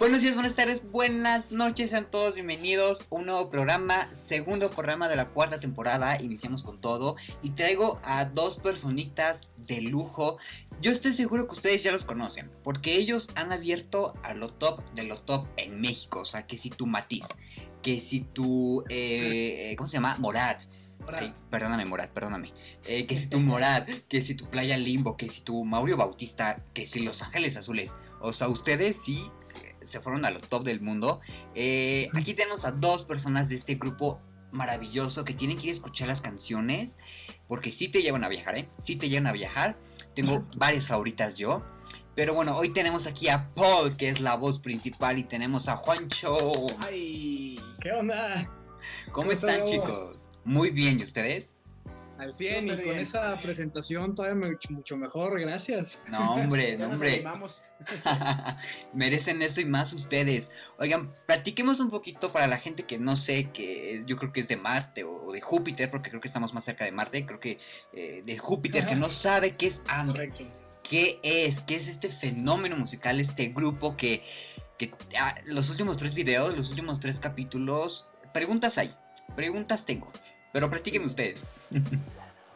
Buenos días, buenas tardes, buenas noches, sean todos bienvenidos a un nuevo programa, segundo programa de la cuarta temporada, iniciamos con todo y traigo a dos personitas de lujo. Yo estoy seguro que ustedes ya los conocen, porque ellos han abierto a lo top de lo top en México, o sea, que si tu Matiz, que si tu, eh, ¿cómo se llama? Morat. Ay, perdóname, Morat, perdóname. Eh, que si tu Morat, que si tu Playa Limbo, que si tu Mauro Bautista, que si Los Ángeles Azules. O sea, ustedes sí eh, se fueron a lo top del mundo. Eh, aquí tenemos a dos personas de este grupo maravilloso que tienen que ir a escuchar las canciones porque sí te llevan a viajar, ¿eh? Sí te llevan a viajar. Tengo varias favoritas yo. Pero bueno, hoy tenemos aquí a Paul, que es la voz principal, y tenemos a Juancho. ¡Ay! ¿Qué onda? ¿Cómo están, chicos? Muy bien, ¿y ustedes? Al 100 y con bien. esa presentación todavía mucho, mucho mejor, gracias. No, hombre, no, nos hombre. animamos. Merecen eso y más ustedes. Oigan, platiquemos un poquito para la gente que no sé, que es- yo creo que es de Marte o de Júpiter, porque creo que estamos más cerca de Marte, creo que eh, de Júpiter, que no sabe qué es AMBER. Correcto. ¿Qué es? ¿Qué es este fenómeno musical, este grupo que, que ah, los últimos tres videos, los últimos tres capítulos, preguntas hay, preguntas tengo, pero practiquen ustedes.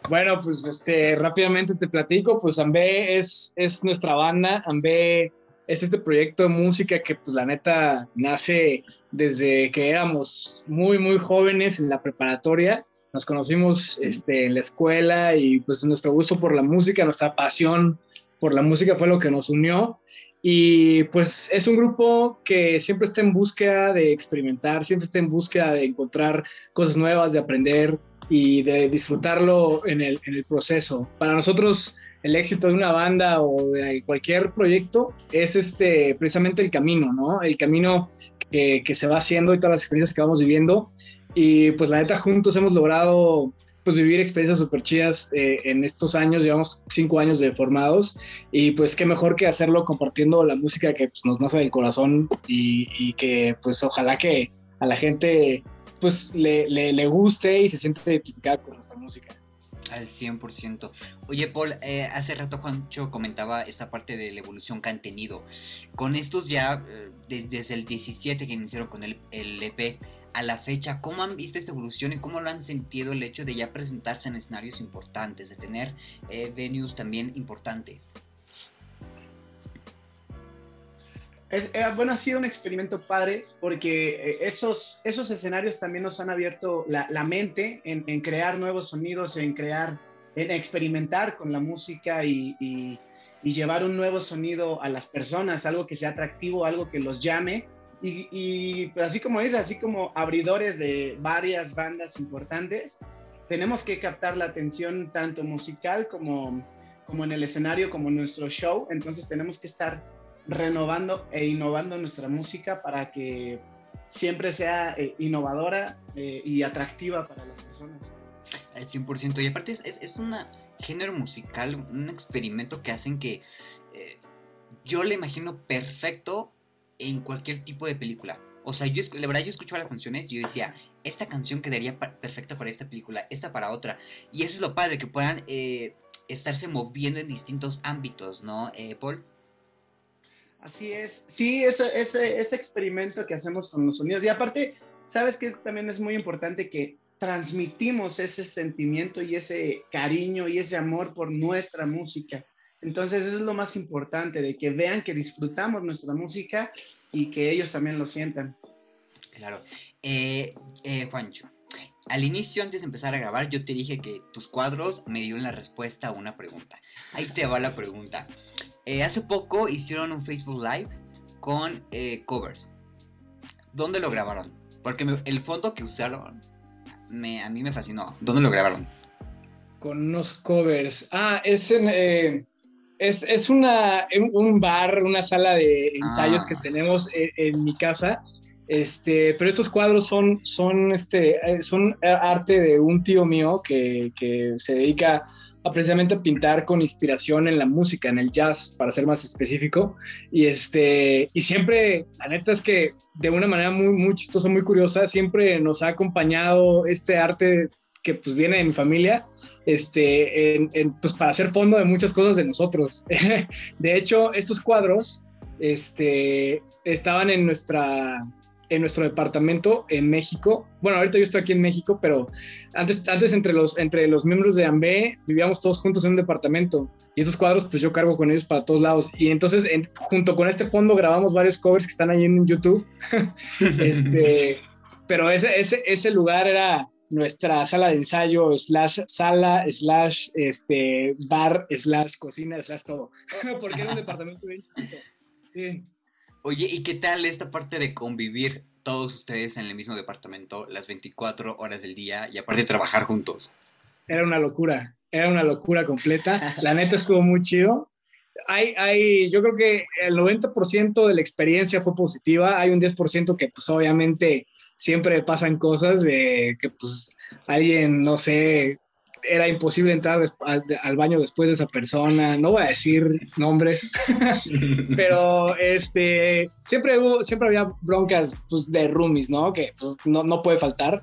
Bueno, pues este, rápidamente te platico, pues Ambe es, es nuestra banda, Ambe es este proyecto de música que pues la neta nace desde que éramos muy, muy jóvenes en la preparatoria. Nos conocimos este, en la escuela y pues nuestro gusto por la música, nuestra pasión por la música fue lo que nos unió. Y pues es un grupo que siempre está en búsqueda de experimentar, siempre está en búsqueda de encontrar cosas nuevas, de aprender y de disfrutarlo en el, proceso. Para nosotros el éxito de una banda o de cualquier proyecto es este, precisamente el camino, ¿no? El camino que, que se va haciendo y todas las experiencias que vamos viviendo. Y pues la neta juntos hemos logrado pues vivir experiencias súper chidas eh, en estos años, llevamos cinco años de formados y pues qué mejor que hacerlo compartiendo la música que pues, nos nace del corazón y, que pues ojalá que a la gente pues le, le, le guste y se siente identificada con nuestra música. Al 100%. Oye, Paul, eh, hace rato Juancho comentaba esta parte de la evolución que han tenido. Con estos ya, eh, des- desde el 17 que iniciaron con el, el EP a la fecha, ¿cómo han visto esta evolución y cómo lo han sentido el hecho de ya presentarse en escenarios importantes, de tener eh, venues también importantes? Es, eh, bueno, ha sido un experimento padre porque eh, esos, esos escenarios también nos han abierto la, mente en, crear nuevos sonidos, en crear, en experimentar con la música y, llevar un nuevo sonido a las personas, algo que sea atractivo, algo que los llame. Y, y, pues, así como es, así como abridores de varias bandas importantes, tenemos que captar la atención tanto musical como, como en el escenario, como en nuestro show. Entonces tenemos que estar renovando e innovando nuestra música para que siempre sea eh, innovadora eh, y atractiva para las personas. Al 100%. Y aparte es, es, es un género musical, un experimento que hacen que eh, yo le imagino perfecto en cualquier tipo de película. O sea, yo, la verdad, yo escuchaba las canciones y yo decía, esta canción quedaría pa- perfecta para esta película, esta para otra. Y eso es lo padre, que puedan estarse moviendo en distintos ámbitos, ¿no, Paul? Así es. Sí, ese, ese, ese experimento que hacemos con los sonidos. Y aparte, sabes que también es muy importante que transmitimos ese sentimiento y ese cariño y ese amor por nuestra música. Entonces, eso es lo más importante, de que vean que disfrutamos nuestra música y que ellos también lo sientan. Claro. Eh, eh, Juancho, al inicio, antes de empezar a grabar, yo te dije que tus cuadros me dieron la respuesta a una pregunta. Ahí te va la pregunta. Eh, hace poco hicieron un Facebook Live con eh, covers. ¿Dónde lo grabaron? Porque me- el fondo que usaron me, a mí me fascinó. ¿Dónde lo grabaron? Con unos covers. Ah, es en, eh, es, es una, un- bar, una sala de ensayos Ah. que tenemos en, en mi casa. Este, pero estos cuadros son, son, este, son arte de un tío mío que, que se dedica a precisamente pintar con inspiración en la música, en el jazz, para ser más específico. Y, este, y siempre, la neta es que de una manera muy, muy chistosa, muy curiosa, siempre nos ha acompañado este arte que pues viene de mi familia, este, en, en, pues para hacer fondo de muchas cosas de nosotros. de hecho, estos cuadros este, estaban en nuestra en nuestro departamento en México. Bueno, ahorita yo estoy aquí en México, pero antes, antes entre, los, entre los miembros de AMBE vivíamos todos juntos en un departamento. Y esos cuadros, pues yo cargo con ellos para todos lados. Y entonces, junto con este fondo, grabamos varios covers que están ahí en YouTube. este, pero ese, ese, ese lugar era nuestra sala de ensayo, slash sala, slash este, bar, slash cocina, slash todo. Porque era un departamento bien Sí. Oye, ¿y qué tal esta parte de convivir todos ustedes en el mismo departamento las 24 horas del día y aparte trabajar juntos? Era una locura, era una locura completa. La neta estuvo muy chido. Hay, hay, yo creo que el 90% de la experiencia fue positiva. Hay un 10% que pues obviamente siempre pasan cosas de que pues alguien, no sé, era imposible entrar al, baño después de esa persona, no voy a decir nombres, pero este, siempre, hubo, siempre había broncas pues, de roomies, ¿no? Que pues, no, no puede faltar,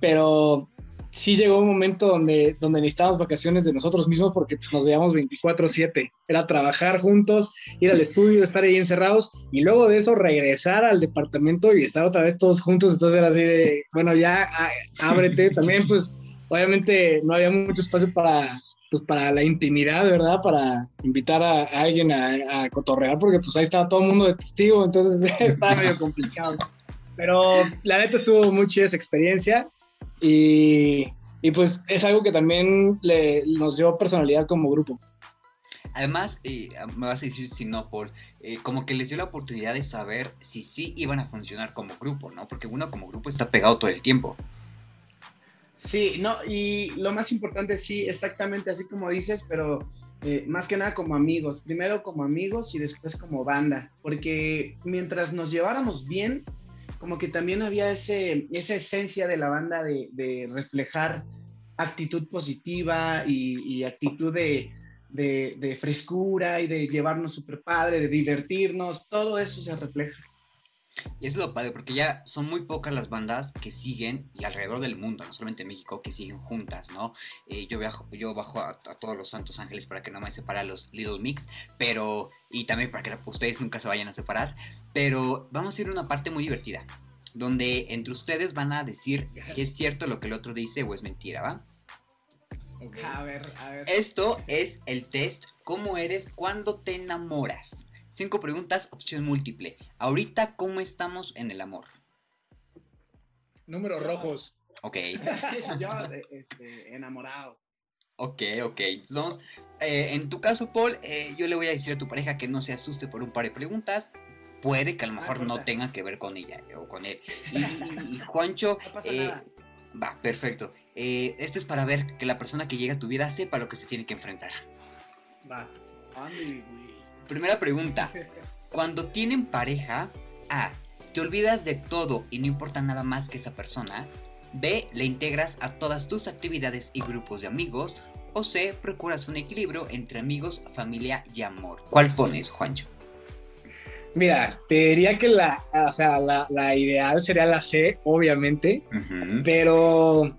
pero sí llegó un momento donde, donde necesitábamos vacaciones de nosotros mismos porque pues, nos veíamos 24/7. Era trabajar juntos, ir al estudio, estar ahí encerrados y luego de eso regresar al departamento y estar otra vez todos juntos. Entonces era así de, bueno, ya ábrete. También pues obviamente no había mucho espacio para, pues, para la intimidad, ¿verdad? Para invitar a, alguien a, cotorrear, porque pues ahí estaba todo el mundo de testigo, entonces estaba medio complicado. Pero la neta tuvo muy chida esa experiencia y, y, pues es algo que también le, nos dio personalidad como grupo. Además, eh, me vas a decir si no, Paul, eh, como que les dio la oportunidad de saber si sí iban a funcionar como grupo, ¿no? Porque uno como grupo está pegado todo el tiempo. Sí, no, y lo más importante, sí, exactamente así como dices, pero eh, más que nada como amigos. Primero como amigos y después como banda, porque mientras nos lleváramos bien, como que también había ese, esa esencia de la banda de, reflejar actitud positiva y, actitud de, de, frescura y de llevarnos súper padre, de divertirnos, todo eso se refleja. Y es lo padre, porque ya son muy pocas las bandas que siguen, y alrededor del mundo, no solamente en México, que siguen juntas, ¿no? Eh, yo, viajo, yo bajo a, todos los Santos Ángeles para que no me separen los Little Mix, pero, y también para que ustedes nunca se vayan a separar, pero vamos a ir a una parte muy divertida, donde entre ustedes van a decir si es cierto lo que el otro dice o es mentira, ¿va? A ver, a ver. Esto es el test, ¿cómo eres cuando te enamoras? Cinco preguntas, opción múltiple. Ahorita, ¿cómo estamos en el amor? Números rojos. Ok. Yo, este, enamorado. Ok, ok. Entonces vamos. Eh, en tu caso, Paul, eh, yo le voy a decir a tu pareja que no se asuste por un par de preguntas. Puede que a lo mejor no tenga que ver con ella o con él. Y, Juancho. Eh, va, perfecto. esto es para ver que la persona que llega a tu vida sepa lo que se tiene que enfrentar. Va. Primera pregunta. Cuando tienen pareja, A. Te olvidas de todo y no importa nada más que esa persona. B. Le integras a todas tus actividades y grupos de amigos. O C. Procuras un equilibrio entre amigos, familia y amor. ¿Cuál pones, Juancho? Mira, te diría que la, o sea, la, ideal sería la C, obviamente, pero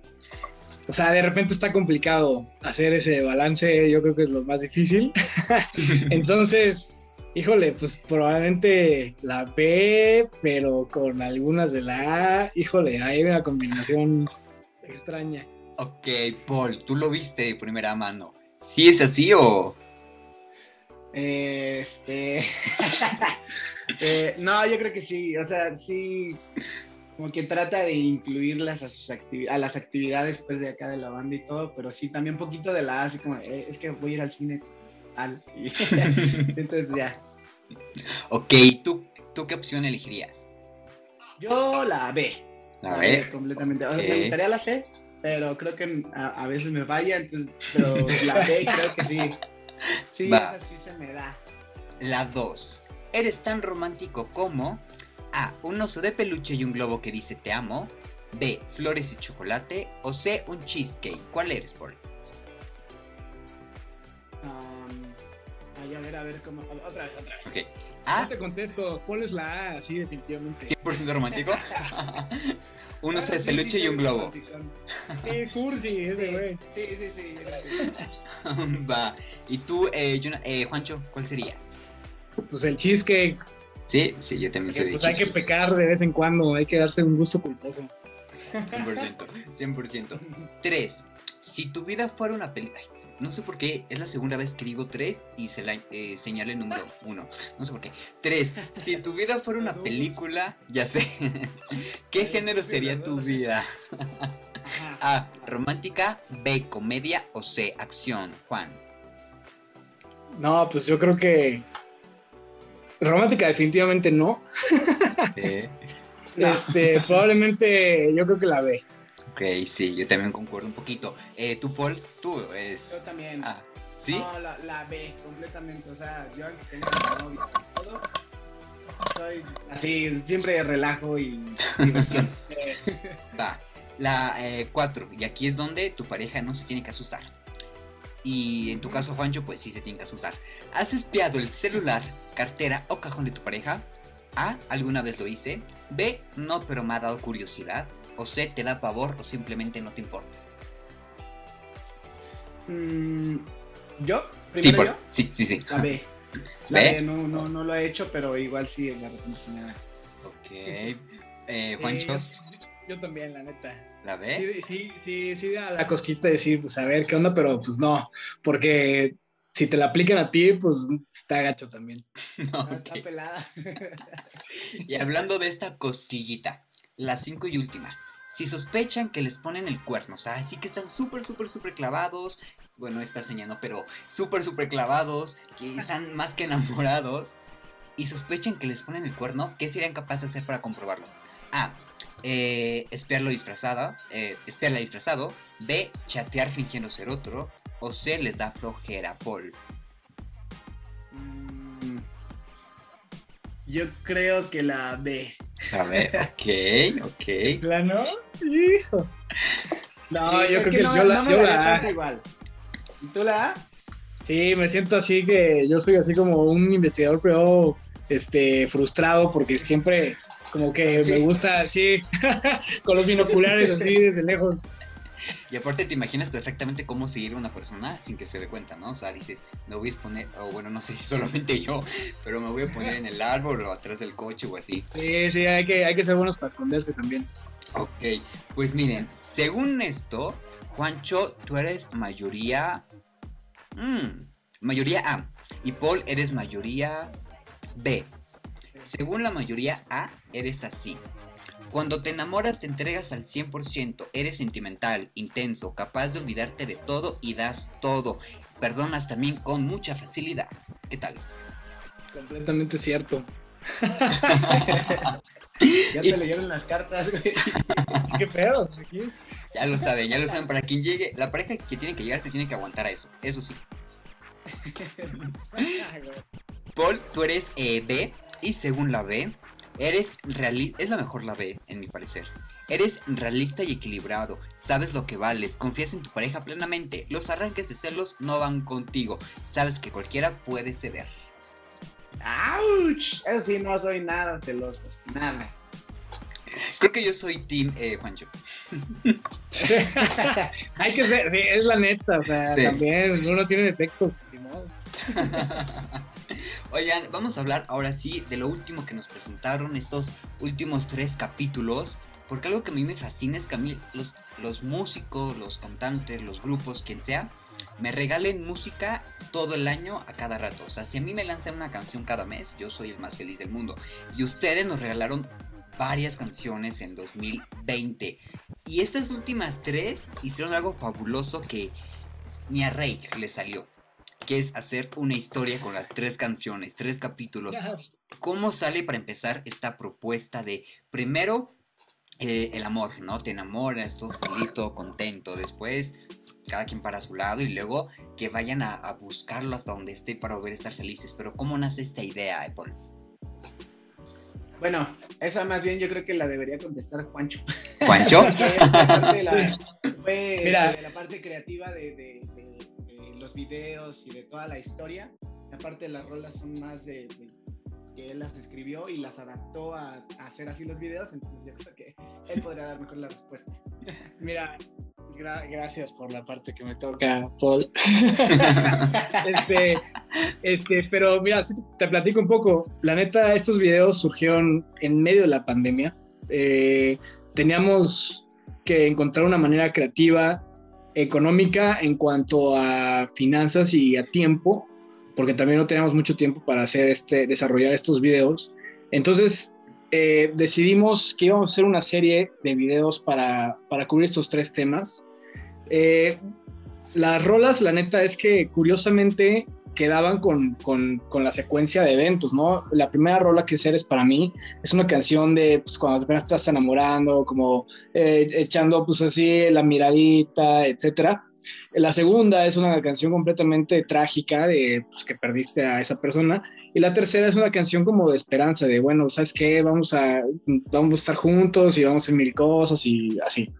o sea, de repente está complicado hacer ese balance, yo creo que es lo más difícil. Entonces, híjole, pues probablemente la B, pero con algunas de la A, híjole, hay una combinación extraña. Ok, Paul, tú lo viste de primera mano. ¿Sí es así o...? Este... eh, no, yo creo que sí, o sea, sí como que trata de incluirlas a, sus a las actividades pues de acá de la banda y todo, pero sí también un poquito de la así como, eh, es que voy a ir al cine al entonces ya. Ok, ¿tú, ¿tú qué opción elegirías? Yo la B. La, B. Completamente. O sea, me gustaría la C, pero creo que a, veces me vaya, entonces, pero la B creo que sí. Sí, esa sí se me da. La 2. Eres tan romántico como a. Un oso de peluche y un globo que dice te amo. B. Flores y chocolate. O C. Un cheesecake. ¿Cuál eres, Paul? Um, a ver, a ver, cómo. Otra vez, otra vez. Ok. A. te contesto. ¿Cuál es la A? Sí, definitivamente. ¿100% romántico? un oso de peluche y un globo. Sí, cursi, ese güey. Sí, sí, sí. Va. ¿Y tú, eh, eh, Juancho, cuál serías? Pues el cheesecake Sí, sí, yo también soy de pues hay que pecar de vez en cuando, hay que darse un gusto culposo. 100%, 100%. 3. Si tu vida fuera una película... No sé por qué, es la segunda vez que digo 3 y se la eh, señala el número 1. No sé por qué. 3. Si tu vida fuera una película, ya sé. ¿Qué género sería tu vida? A. Romántica. B. Comedia. O C. Acción. Juan. No, pues yo creo que. Romántica, definitivamente no. Este, probablemente yo creo que la B. Ok, sí, yo también concuerdo un poquito. Eh, ¿Tú, Paul? ¿Tú es...? Yo también. Ah, ¿sí? No, la, la B, completamente. O sea, yo aunque tengo novia y todo, soy así, siempre relajo y diversión. Va, la 4. Eh, y aquí es donde tu pareja no se tiene que asustar. Y en tu caso, Juancho, pues sí se tiene que asustar. ¿Has espiado el celular, cartera o cajón de tu pareja? A. Alguna vez lo hice. B. No, pero me ha dado curiosidad. O C. Te da pavor o simplemente no te importa. Mm, ¿Yo? ¿Primero yo? Sí, sí, sí. La B. La B, no, no, no lo he hecho, pero igual sí, la reconocimiento. Ok. Eh, Juancho. Eh, yo también, la neta. ¿La B? Sí, sí, sí, sí, da la cosquita de decir, pues a ver qué onda, pero pues no, porque si te la aplican a ti, pues está gacho también. No, Está pelada. y hablando de esta cosquillita, la cinco y última. Si sospechan que les ponen el cuerno, o sea, así que están súper, súper, súper clavados. Bueno, esta señal no, pero súper, súper clavados, que están más que enamorados. Y sospechan que les ponen el cuerno, ¿qué serían capaces de hacer para comprobarlo? A. Eh, espiarlo disfrazada, eh, espiarla disfrazado. B. Chatear fingiendo ser otro o C les da flojera, Paul? Mm, yo creo que la B. A ver, ok, ok. ¿Plano? Hijo. No, yo creo que, yo, la, yo la A. Igual. ¿Y tú la A? Sí, me siento así que yo soy así como un investigador, pero este, frustrado porque siempre como que me gusta así, con los binoculares así desde lejos. Y aparte te imaginas perfectamente cómo seguir a una persona sin que se dé cuenta, ¿no? O sea, dices, me voy a poner, o bueno, no sé si solamente yo, pero me voy a poner en el árbol o atrás del coche o así. Sí, sí, hay que, hay que ser buenos para esconderse también. Ok, pues miren, según esto, Juancho, tú eres mayoría... Mmm, mayoría A. Y Paul, eres mayoría B. Según la mayoría A, eres así. Cuando te enamoras te entregas al 100%, eres sentimental, intenso, capaz de olvidarte de todo y das todo. Perdonas también con mucha facilidad. ¿Qué tal? Completamente cierto. ya te leyeron las cartas, güey. Qué feo. Ya lo saben, ya lo saben. Para quien llegue, la pareja que tiene que llegar se tiene que aguantar a eso. Eso sí. Paul, tú eres eh, B y según la B, Eres realista, es la mejor la B, en mi parecer. Eres realista y equilibrado, sabes lo que vales, confías en tu pareja plenamente, los arranques de celos no van contigo, sabes que cualquiera puede ceder. ¡Auch! Eso sí, no soy nada celoso, nada. Creo que yo soy Team eh, Juancho. Hay que ser, sí, es la neta, o sea, también uno tiene defectos, pues, Oigan, vamos a hablar ahora sí de lo último que nos presentaron, estos últimos tres capítulos. Porque algo que a mí me fascina es que a mí los, los músicos, los cantantes, los grupos, quien sea, me regalen música todo el año a cada rato. O sea, si a mí me lanzan una canción cada mes, yo soy el más feliz del mundo. Y ustedes nos regalaron varias canciones en 2020. Y estas últimas tres hicieron algo fabuloso que ni a Rey le salió que es hacer una historia con las tres canciones, tres capítulos. ¿Cómo sale para empezar esta propuesta de primero eh, el amor, ¿no? Te enamoras, todo feliz, todo contento. Después cada quien para su lado y luego que vayan a, buscarlo hasta donde esté para volver a estar felices. Pero ¿cómo nace esta idea, Apple? Bueno, esa más bien yo creo que la debería contestar Juancho. ¿Juancho? fue, la, la parte creativa de los videos y de toda la historia. Aparte las rolas son más de, que él las escribió y las adaptó a, hacer así los videos, entonces yo creo que él podría dar mejor la respuesta. Mira, gracias por la parte que me toca, Paul. este, este, pero mira, te platico un poco. La neta, estos videos surgieron en medio de la pandemia. Eh, teníamos que encontrar una manera creativa, económica en cuanto a finanzas y a tiempo, porque también no teníamos mucho tiempo para hacer este, desarrollar estos videos. Entonces eh, decidimos que íbamos a hacer una serie de videos para, para cubrir estos tres temas. Eh, las rolas, la neta es que curiosamente quedaban con, con, con, la secuencia de eventos, ¿no? La primera rola que Eres para mí es una canción de pues, cuando te estás enamorando, como eh, echando pues así la miradita, etcétera. La segunda es una canción completamente trágica de pues, que perdiste a esa persona. Y la tercera es una canción como de esperanza, de bueno, ¿sabes qué? Vamos a, vamos a estar juntos y vamos a hacer mil cosas y así.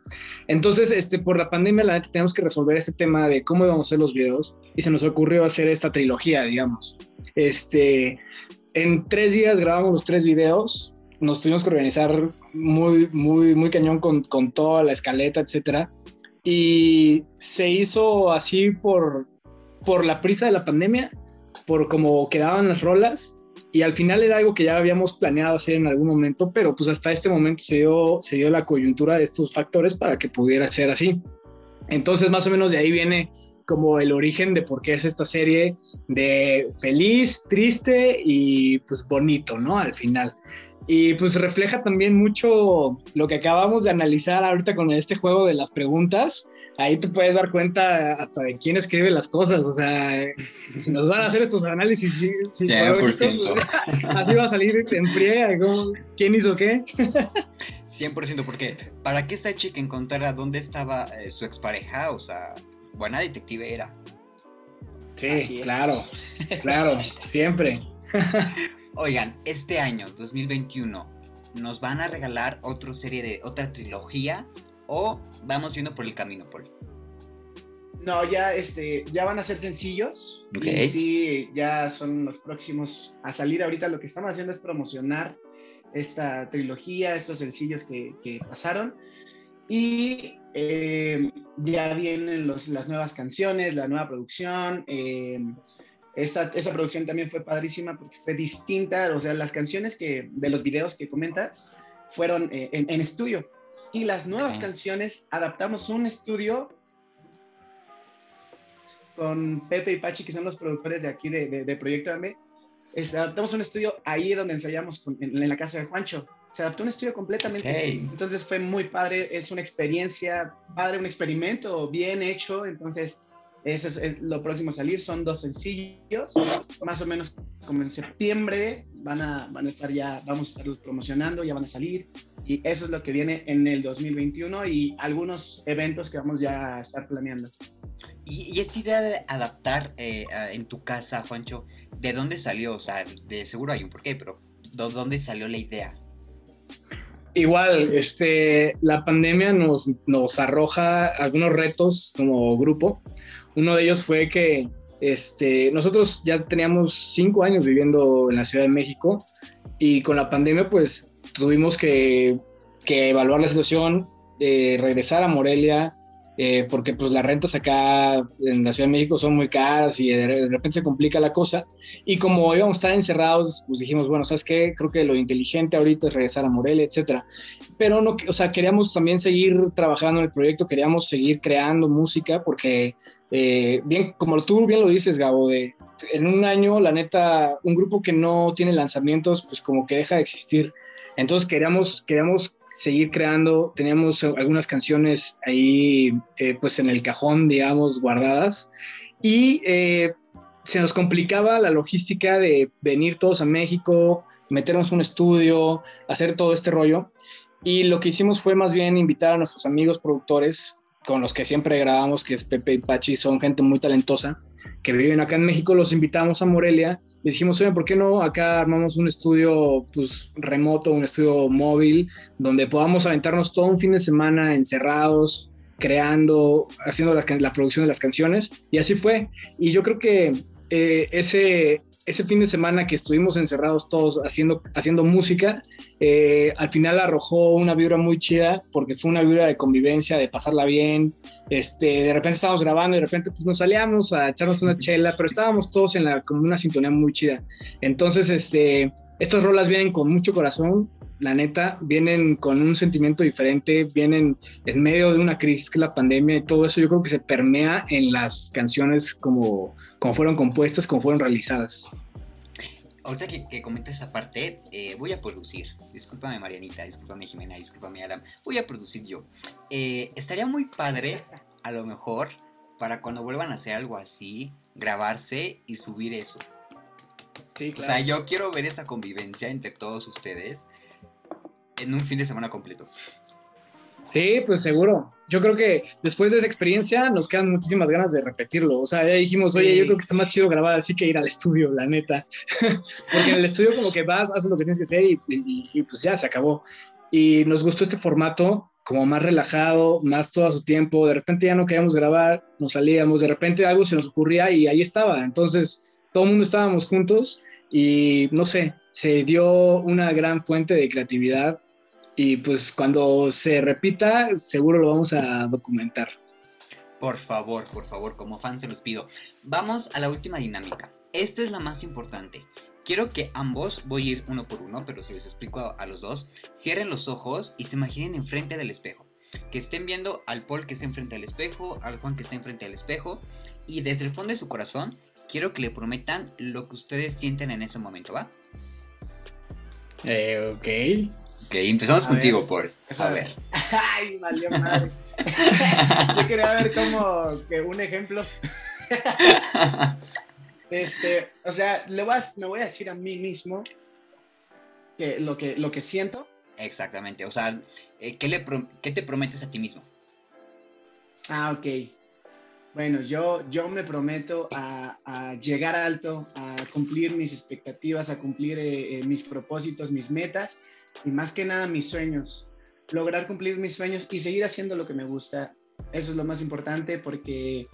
Entonces, este, por la pandemia, la neta, tenemos que resolver este tema de cómo íbamos a hacer los videos y se nos ocurrió hacer esta trilogía, digamos. Este, en tres días grabamos los tres videos, nos tuvimos que organizar muy, muy, muy cañón con, con toda la escaleta, etcétera. Y se hizo así por, por la prisa de la pandemia por cómo quedaban las rolas y al final era algo que ya habíamos planeado hacer en algún momento, pero pues hasta este momento se dio, se dio la coyuntura de estos factores para que pudiera ser así. Entonces más o menos de ahí viene como el origen de por qué es esta serie de feliz, triste y pues bonito, ¿no? Al final. Y pues refleja también mucho lo que acabamos de analizar ahorita con este juego de las preguntas, ahí te puedes dar cuenta hasta de quién escribe las cosas. O sea, si nos van a hacer estos análisis, sí, 100%. así va a salir en friega, quién hizo qué. 100%, porque ¿para qué esta chica encontrara dónde estaba eh, su expareja? O sea, buena detective era. Sí, claro, claro, siempre. Oigan, este año, 2021, nos van a regalar otra serie de, otra trilogía o vamos yendo por el camino, Paul? No, ya, este, ya van a ser sencillos. Y sí, ya son los próximos a salir. Ahorita lo que estamos haciendo es promocionar esta trilogía, estos sencillos que, pasaron. Y eh, ya vienen los, las nuevas canciones, la nueva producción. Eh, esta, esta, producción también fue padrísima porque fue distinta. O sea, las canciones que, de los videos que comentas fueron eh, en, en, estudio. Y las nuevas canciones, adaptamos un estudio con Pepe y Pachi, que son los productores de aquí de, de, Proyecto AME. adaptamos un estudio ahí donde ensayamos en, la casa de Juancho. Se adaptó un estudio completamente. Entonces fue muy padre, es una experiencia padre, un experimento bien hecho. Entonces, eso es, lo próximo a salir. Son dos sencillos, más o menos como en septiembre. Van a, van a estar ya, vamos a estarlos promocionando, ya van a salir. Y eso es lo que viene en el 2021 y algunos eventos que vamos ya a estar planeando. Y, esta idea de adaptar eh, en tu casa, Juancho, ¿de dónde salió? O sea, de seguro hay un porqué, pero ¿de dónde salió la idea? Igual, este, la pandemia nos, nos arroja algunos retos como grupo. Uno de ellos fue que este, nosotros ya teníamos cinco años viviendo en la Ciudad de México y con la pandemia pues tuvimos que, evaluar la situación, de regresar a Morelia, eh, porque pues las rentas acá en la Ciudad de México son muy caras y de, repente se complica la cosa. Y como íbamos a estar encerrados, pues dijimos, bueno, ¿sabes qué? Creo que lo inteligente ahorita es regresar a Morelia, etcétera. Pero no, o sea, queríamos también seguir trabajando en el proyecto, queríamos seguir creando música, porque eh, bien, como tú bien lo dices, Gabo, de, en un año, la neta, un grupo que no tiene lanzamientos, pues como que deja de existir. Entonces queríamos, queríamos seguir creando, teníamos algunas canciones ahí eh, pues en el cajón, digamos, guardadas. Y eh, se nos complicaba la logística de venir todos a México, meternos un estudio, hacer todo este rollo. Y lo que hicimos fue más bien invitar a nuestros amigos productores con los que siempre grabamos, que es Pepe y Pachi, son gente muy talentosa, que viven acá en México, los invitamos a Morelia y dijimos, oye, ¿por qué no acá armamos un estudio pues, remoto, un estudio móvil, donde podamos aventarnos todo un fin de semana encerrados, creando, haciendo la, la producción de las canciones? Y así fue. Y yo creo que eh, ese, ese fin de semana que estuvimos encerrados todos haciendo, haciendo música, eh, al final arrojó una vibra muy chida porque fue una vibra de convivencia, de pasarla bien. Este, de repente estábamos grabando y de repente pues, nos salíamos a echarnos una chela, pero estábamos todos en la, como una sintonía muy chida. Entonces, este, estas rolas vienen con mucho corazón, la neta, vienen con un sentimiento diferente, vienen en medio de una crisis que es la pandemia y todo eso yo creo que se permea en las canciones como, como fueron compuestas, como fueron realizadas. Ahorita que, que comentas esa parte, eh, voy a producir. Discúlpame Marianita, discúlpame Jimena, discúlpame Alan. Voy a producir yo. Eh, estaría muy padre, a lo mejor, para cuando vuelvan a hacer algo así, grabarse y subir eso. Sí, claro. O sea, yo quiero ver esa convivencia entre todos ustedes en un fin de semana completo. Sí, pues seguro. Yo creo que después de esa experiencia nos quedan muchísimas ganas de repetirlo. O sea, ya dijimos, oye, yo creo que está más chido grabar así que ir al estudio, la neta. Porque en el estudio como que vas, haces lo que tienes que hacer y, y, pues ya se acabó. Y nos gustó este formato como más relajado, más todo a su tiempo. De repente ya no queríamos grabar, nos salíamos, de repente algo se nos ocurría y ahí estaba. Entonces todo el mundo estábamos juntos y no sé, se dio una gran fuente de creatividad y pues cuando se repita seguro lo vamos a documentar. Por favor, por favor, como fan se los pido. Vamos a la última dinámica. Esta es la más importante. Quiero que ambos, voy a ir uno por uno, pero se les explico a, los dos, cierren los ojos y se imaginen enfrente del espejo. Que estén viendo al Paul que está enfrente del espejo, al Juan que está enfrente del espejo, y desde el fondo de su corazón quiero que le prometan lo que ustedes sienten en ese momento, ¿va? Eh, ok. Ok, empezamos contigo, Paul. A ver. Ay, valió madre. Yo quería ver como que un ejemplo. este, o sea, le voy me voy a decir a mí mismo que lo que, lo que siento. Exactamente, o sea, eh, ¿qué, le ¿qué te prometes a ti mismo? Ah, ok. Bueno, yo, yo me prometo a, llegar alto, a cumplir mis expectativas, a cumplir eh, eh, mis propósitos, mis metas y más que nada mis sueños. Lograr cumplir mis sueños y seguir haciendo lo que me gusta. Eso es lo más importante porque,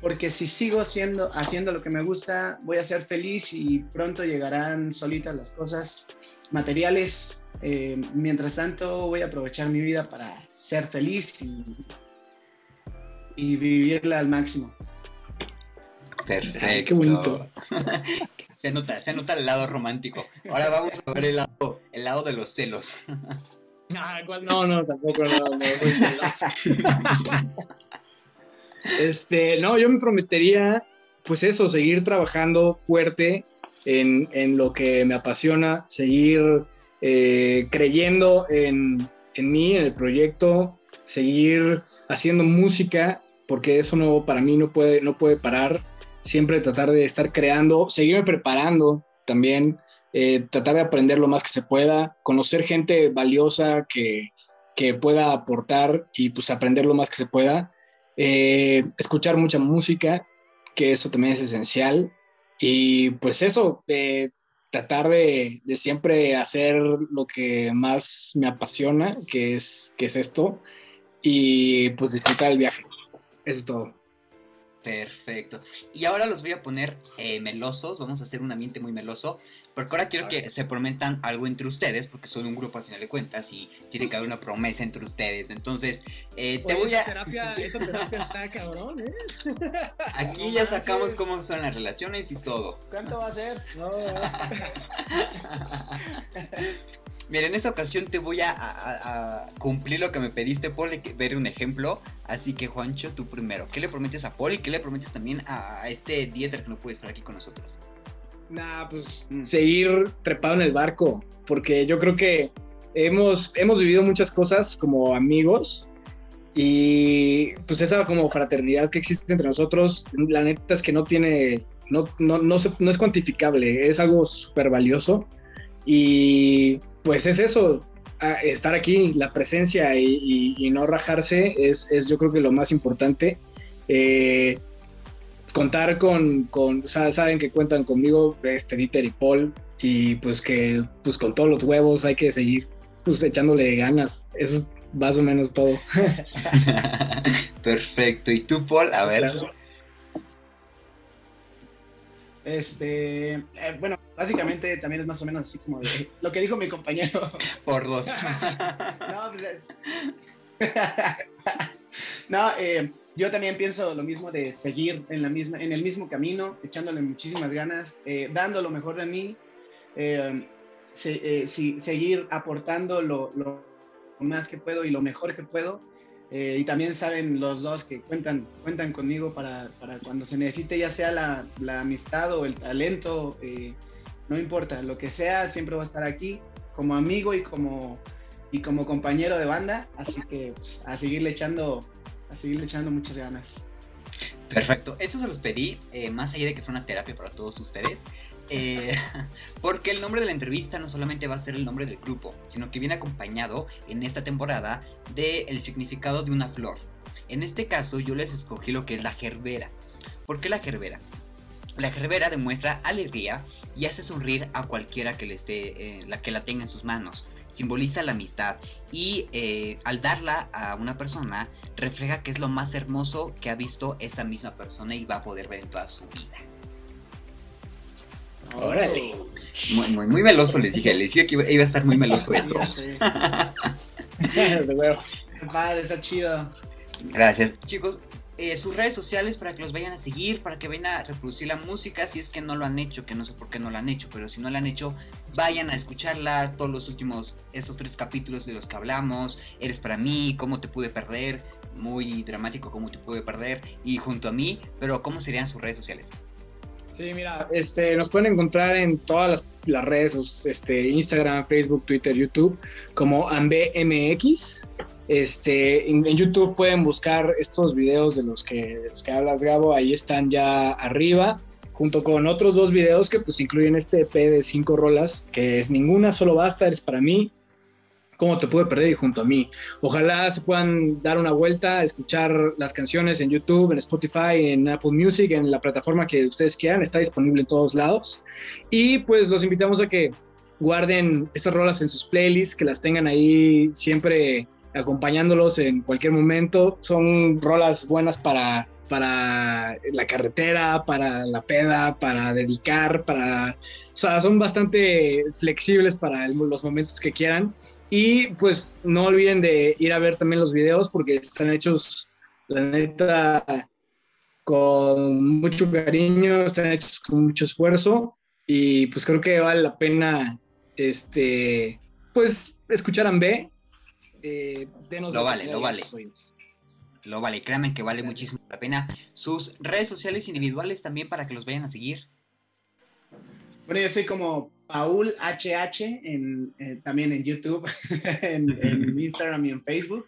porque si sigo siendo, haciendo lo que me gusta, voy a ser feliz y pronto llegarán solitas las cosas materiales. Eh, mientras tanto, voy a aprovechar mi vida para ser feliz y y vivirla al máximo. Perfecto. qué bonito. se nota, se nota el lado romántico. Ahora vamos a ver el lado, el lado de los celos. No, no, tampoco, no, no, Este, no, yo me prometería, pues eso, seguir trabajando fuerte en, en lo que me apasiona, seguir eh, creyendo en, en mí, en el proyecto, seguir haciendo música, porque eso no, para mí no puede, no puede parar. Siempre tratar de estar creando, seguirme preparando también, eh, tratar de aprender lo más que se pueda, conocer gente valiosa que, que pueda aportar y pues aprender lo más que se pueda. Eh, escuchar mucha música, que eso también es esencial. Y pues eso, tratar de, de, siempre hacer lo que más me apasiona, que es, que es esto y pues disfrutar el viaje. Eso es todo. Perfecto. Y ahora los voy a poner eh, melosos. Vamos a hacer un ambiente muy meloso. Porque ahora quiero que se prometan algo entre ustedes. Porque son un grupo al final de cuentas. Y tiene que haber una promesa entre ustedes. Entonces, eh, te voy a. Terapia, esa terapia está cabrón, ¿eh? Aquí ya sacamos cómo son las relaciones y todo. ¿Cuánto va a ser? No. Mira, en esta ocasión te voy a, cumplir lo que me pediste, Paul, de ver un ejemplo. Así que, Juancho, tú primero. ¿Qué le prometes a Paul y qué le prometes también a, este Dieter que no puede estar aquí con nosotros? Nah, pues mm. seguir trepado en el barco, porque yo creo que hemos, hemos vivido muchas cosas como amigos y pues esa como fraternidad que existe entre nosotros, la neta es que no tiene, no, no, no, no es cuantificable, es algo súper valioso y pues es eso, estar aquí, la presencia y, no rajarse es, yo creo que lo más importante. Eh, contar con, con, saben que cuentan conmigo, este Dieter y Paul, y pues que pues con todos los huevos hay que seguir pues echándole ganas. Eso es más o menos todo. Perfecto. ¿Y tú, Paul? A ver. Este, eh, bueno, básicamente también es más o menos así como lo que dijo mi compañero. Por dos. no, pues no eh, yo también pienso lo mismo de seguir en, la misma, en el mismo camino, echándole muchísimas ganas, eh, dando lo mejor de mí, seguir aportando lo, lo, más que puedo y lo mejor que puedo eh, y también saben los dos que cuentan, cuentan conmigo para, para cuando se necesite, ya sea la, la amistad o el talento, eh, no importa, lo que sea, siempre va a estar aquí como amigo y como, y como compañero de banda. Así que pues, a seguirle echando, a seguirle echando muchas ganas. Perfecto, eso se los pedí, eh, más allá de que fue una terapia para todos ustedes. Eh, porque el nombre de la entrevista no solamente va a ser el nombre del grupo, sino que viene acompañado en esta temporada del significado de una flor. En este caso yo les escogí lo que es la gerbera. ¿Por qué la gerbera? La gerbera demuestra alegría y hace sonreír a cualquiera que, le esté, eh, la, que la tenga en sus manos. Simboliza la amistad y eh, al darla a una persona refleja que es lo más hermoso que ha visto esa misma persona y va a poder ver en toda su vida. Órale. Muy, muy, muy meloso les dije, les dije que iba, a estar muy meloso esto. Padre, está chido. Gracias. Chicos, eh, sus redes sociales para que los vayan a seguir, para que vayan a reproducir la música, si es que no lo han hecho, que no sé por qué no lo han hecho, pero si no lo han hecho, vayan a escucharla, todos los últimos, estos tres capítulos de los que hablamos, Eres para mí, cómo te pude perder, muy dramático cómo te pude perder, y junto a mí, pero ¿cómo serían sus redes sociales? Sí, mira, este, nos pueden encontrar en todas las, redes, este, Instagram, Facebook, Twitter, YouTube, como AMBMX. Este, en, YouTube pueden buscar estos videos de los que, de los que hablas, Gabo, ahí están ya arriba, junto con otros dos videos que pues incluyen este EP de cinco rolas, que es ninguna solo basta, eres para mí, cómo te pude perder y junto a mí. Ojalá se puedan dar una vuelta, escuchar las canciones en YouTube, en Spotify, en Apple Music, en la plataforma que ustedes quieran, está disponible en todos lados. Y pues los invitamos a que guarden estas rolas en sus playlists, que las tengan ahí siempre acompañándolos en cualquier momento. Son rolas buenas para, para la carretera, para la peda, para dedicar, para... O sea, son bastante flexibles para los momentos que quieran. Y pues no olviden de ir a ver también los videos porque están hechos, la neta, con mucho cariño, están hechos con mucho esfuerzo y pues creo que vale la pena, este, pues escuchar a B. Eh, lo vale, lo vale. Lo vale, créanme que vale muchísimo la pena. Sus redes sociales individuales también para que los vayan a seguir. Bueno, yo soy como Paul HH en, eh, también en YouTube, en, Instagram y en Facebook.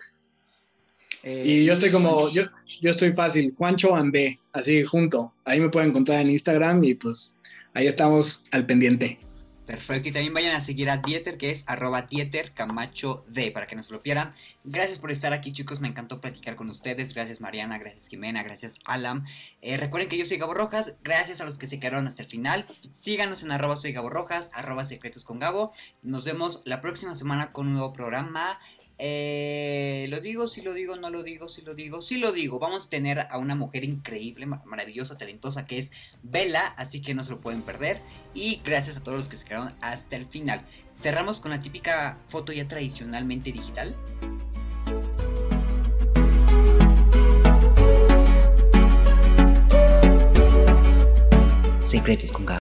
y yo estoy como, yo, yo estoy fácil, Juancho Ambe, así junto. Ahí me pueden encontrar en Instagram y pues ahí estamos al pendiente. Perfecto, y también vayan a seguir a Dieter, que es arroba Dieter Camacho D, para que no se lo pierdan. Gracias por estar aquí, chicos, me encantó platicar con ustedes. Gracias, Mariana, gracias, Jimena, gracias, Alam. Eh, recuerden que yo soy Gabo Rojas, gracias a los que se quedaron hasta el final. Síganos en arroba soy Gabo Rojas, arroba secretos con Gabo. Nos vemos la próxima semana con un nuevo programa. Eh, lo digo, si lo digo, no lo digo, si lo digo, si lo digo. Vamos a tener a una mujer increíble, maravillosa, talentosa que es Bella, así que no se lo pueden perder. Y gracias a todos los que se quedaron hasta el final. Cerramos con la típica foto ya tradicionalmente digital. Secretos con